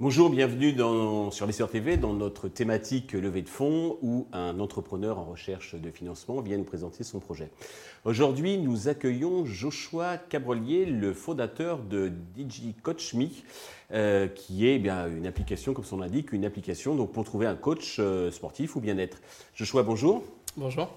Bonjour, bienvenue dans, sur l'Essor TV dans notre thématique levée de fonds où un entrepreneur en recherche de financement vient nous présenter son projet. Aujourd'hui, nous accueillons Joshua Cabrolier, le fondateur de DigiCoachMe, euh, qui est eh bien une application, comme son l'indique, une application donc, pour trouver un coach euh, sportif ou bien-être. Joshua, bonjour. Bonjour.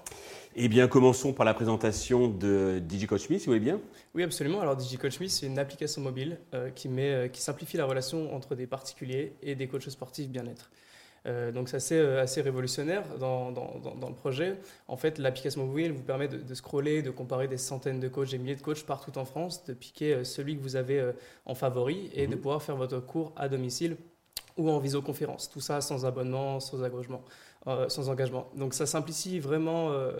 Eh bien, commençons par la présentation de DigiCoachMe, si vous voulez bien. Oui, absolument. Alors, DigiCoachMe, c'est une application mobile euh, qui, met, euh, qui simplifie la relation entre des particuliers et des coachs sportifs bien-être. Euh, donc, c'est assez, assez, révolutionnaire dans, dans, dans, le projet. En fait, l'application mobile vous permet de, de, scroller, de comparer des centaines de coachs, des milliers de coachs partout en France, de piquer celui que vous avez en favori et de mhm. pouvoir faire votre cours à domicile ou en visioconférence. Tout ça sans abonnement, sans engagement. Euh, sans engagement. Donc ça simplifie vraiment, euh,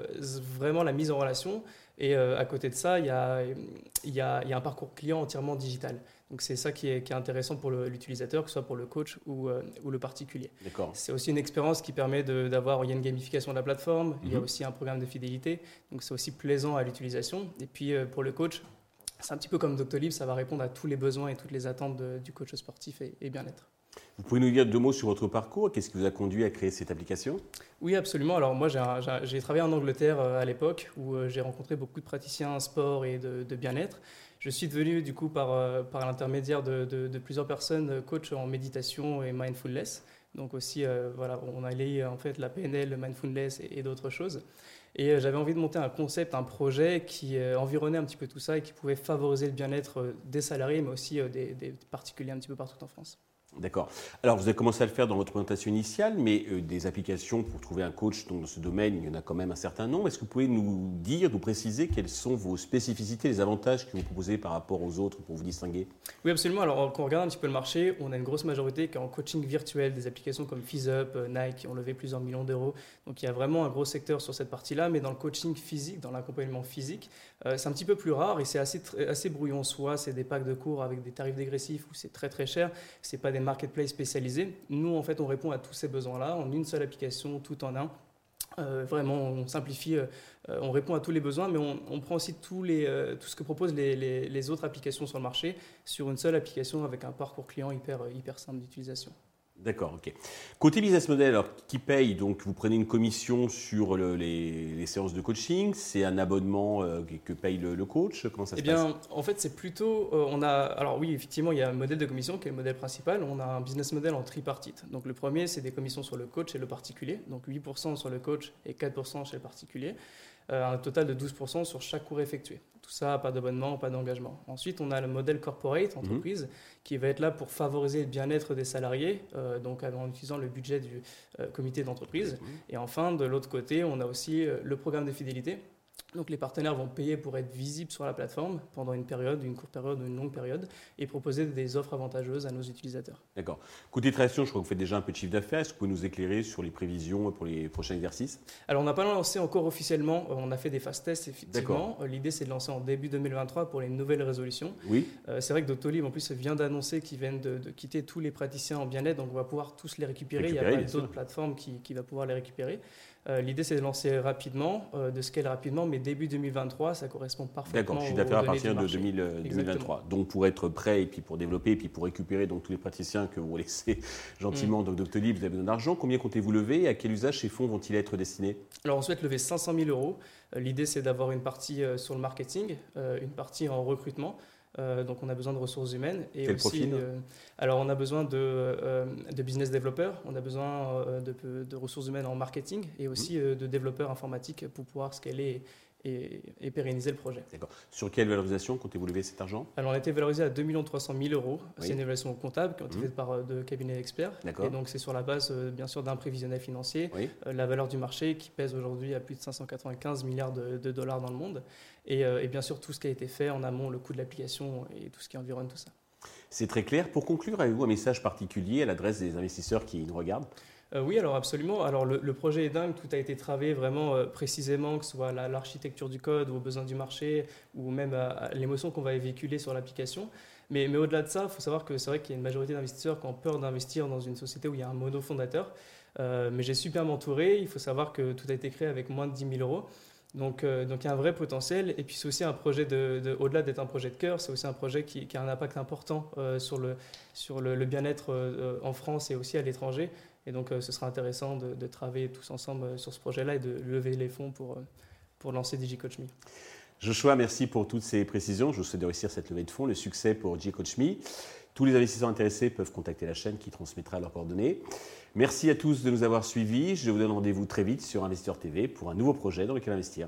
vraiment la mise en relation. Et euh, à côté de ça, il y a, y, a, y a un parcours client entièrement digital. Donc c'est ça qui est, qui est, intéressant pour l'utilisateur, que ce soit pour le coach ou, ou le particulier. C'est aussi une expérience qui permet d'avoir, il y a une gamification de la plateforme, il y a mhm. aussi un programme de fidélité, donc c'est aussi plaisant à l'utilisation. Et puis pour le coach, c'est un petit peu comme Doctolib, ça va répondre à tous les besoins et toutes les attentes du coach sportif et bien-être. Vous pouvez nous dire deux mots sur votre parcours Qu'est-ce qui vous a conduit à créer cette application? Oui, absolument. Alors moi, j'ai travaillé en Angleterre euh, à l'époque où euh, j'ai rencontré beaucoup de praticiens sport et de, bien-être. Je suis devenu, du coup, par, euh, l'intermédiaire de, plusieurs personnes, coach en méditation et mindfulness. Donc aussi, voilà, on a lié en fait la PNL, le mindfulness et, d'autres choses. Et j'avais envie de monter un concept, un projet qui environnait un petit peu tout ça et qui pouvait favoriser le bien-être des salariés, mais aussi des particuliers un petit peu partout en France. D'accord. Alors, vous avez commencé à le faire dans votre présentation initiale, mais euh, des applications pour trouver un coach dans ce domaine, il y en a quand même un certain nombre. Est-ce que vous pouvez nous dire, nous préciser quelles sont vos spécificités, les avantages que vous proposez par rapport aux autres pour vous distinguer? Oui, absolument. Alors, quand on regarde un petit peu le marché, on a une grosse majorité qui est en coaching virtuel, des applications comme FizzUp, euh, Nike, ont levé plusieurs millions d'euros. Donc, il y a vraiment un gros secteur sur cette partie-là, mais dans le coaching physique, dans l'accompagnement physique, euh, c'est un petit peu plus rare et c'est assez, assez brouillon. Soit c'est des packs de cours avec des tarifs dégressifs où c'est très très cher, c'est pas des marketplaces spécialisés. Nous, en fait, on répond à tous ces besoins-là en une seule application, tout en un. Euh, vraiment, on simplifie, euh, on répond à tous les besoins, mais on, prend aussi tout ce que proposent les, autres applications sur le marché sur une seule application avec un parcours client hyper simple d'utilisation. D'accord, ok. Côté business model, alors qui paye Donc vous prenez une commission sur les, séances de coaching, c'est un abonnement euh, que paye le, coach Comment ça se eh bien, En fait, c'est plutôt. Euh, on a, alors oui, effectivement, il y a un modèle de commission qui est le modèle principal. On a un business model en tripartite. Donc le premier, c'est des commissions sur le coach et le particulier. Donc 8% sur le coach et 4% chez le particulier. Euh, un total de 12% sur chaque cours effectué. Tout ça, pas d'abonnement, pas d'engagement. Ensuite, on a le modèle corporate, mhm. entreprise, qui va être là pour favoriser le bien-être des salariés, euh, donc en utilisant le budget du euh, comité d'entreprise. Mhm. Et enfin, de l'autre côté, on a aussi le programme de fidélité, donc les partenaires vont payer pour être visibles sur la plateforme pendant une période, une courte période ou une longue période, et proposer des offres avantageuses à nos utilisateurs. D'accord. Côté création, je crois que vous faites déjà un peu de chiffre d'affaires. Est-ce que vous pouvez nous éclairer sur les prévisions pour les prochains exercices? Alors on n'a pas lancé encore officiellement, on a fait des fast tests effectivement. L'idée c'est de lancer en début 2023 pour les nouvelles résolutions. Oui. Euh, c'est vrai que Doctolib en plus vient d'annoncer qu'ils viennent de, quitter tous les praticiens en bien-être, donc on va pouvoir tous les récupérer. Il y a pas d'autres plateformes qui, qui va pouvoir les récupérer. Euh, l'idée, c'est de lancer rapidement, euh, de scaler rapidement, mais début 2023, ça correspond parfaitement. D'accord, chiffre d'affaires à partir de 2023. Donc, pour être prêt et puis pour développer et puis pour récupérer donc, tous les praticiens que vous laissez gentiment mm. donc Doctolib, vous avez besoin d'argent. Combien comptez-vous lever et à quel usage ces fonds vont-ils être destinés? Alors, on souhaite lever 500 000 euros. Euh, l'idée, c'est d'avoir une partie sur le marketing, une partie en recrutement. Euh, donc on a besoin de ressources humaines. Et Quel aussi, euh, Alors on a besoin de, euh, de business développeurs, on a besoin de, de, ressources humaines en marketing et aussi mmh. de développeurs informatiques pour pouvoir scaler et, pérenniser le projet. D'accord. Sur quelle valorisation comptez-vous lever cet argent? Alors, on a été valorisé à 2 300 000 euros. C'est une évaluation comptable qui a été faite par deux cabinets d'experts. Et donc, c'est sur la base, euh, bien sûr, d'un prévisionnel financier. Euh, la valeur du marché qui pèse aujourd'hui à plus de 595 milliards de, dollars dans le monde. Euh, et, bien sûr, tout ce qui a été fait en amont, le coût de l'application et tout ce qui environne tout ça. C'est très clair. Pour conclure, avez-vous un message particulier à l'adresse des investisseurs qui nous regardent? Euh, oui, alors absolument. Alors le, projet est dingue, tout a été travaillé vraiment euh, précisément, que ce soit l'architecture du code aux besoins du marché, ou même à, l'émotion qu'on va véhiculer sur l'application. Mais, au-delà de ça, il faut savoir que c'est vrai qu'il y a une majorité d'investisseurs qui ont peur d'investir dans une société où il y a un mono fondateur. mais j'ai super m'entourer. Il faut savoir que tout a été créé avec moins de 10 000 euros. Donc, donc il y a un vrai potentiel. Et puis c'est aussi un projet de, au-delà d'être un projet de cœur, c'est aussi un projet qui, a un impact important sur le, sur le, bien-être en France et aussi à l'étranger. Et donc ce sera intéressant de, travailler tous ensemble sur ce projet-là et de lever les fonds pour, pour lancer DigiCoachMe. Joshua, merci pour toutes ces précisions. Je vous souhaite de réussir cette levée de fonds, le succès pour DigiCoachMe. Tous les investisseurs intéressés peuvent contacter la chaîne qui transmettra leurs coordonnées. Merci à tous de nous avoir suivis. Je vous donne rendez-vous très vite sur Investisseur TV pour un nouveau projet dans lequel investir.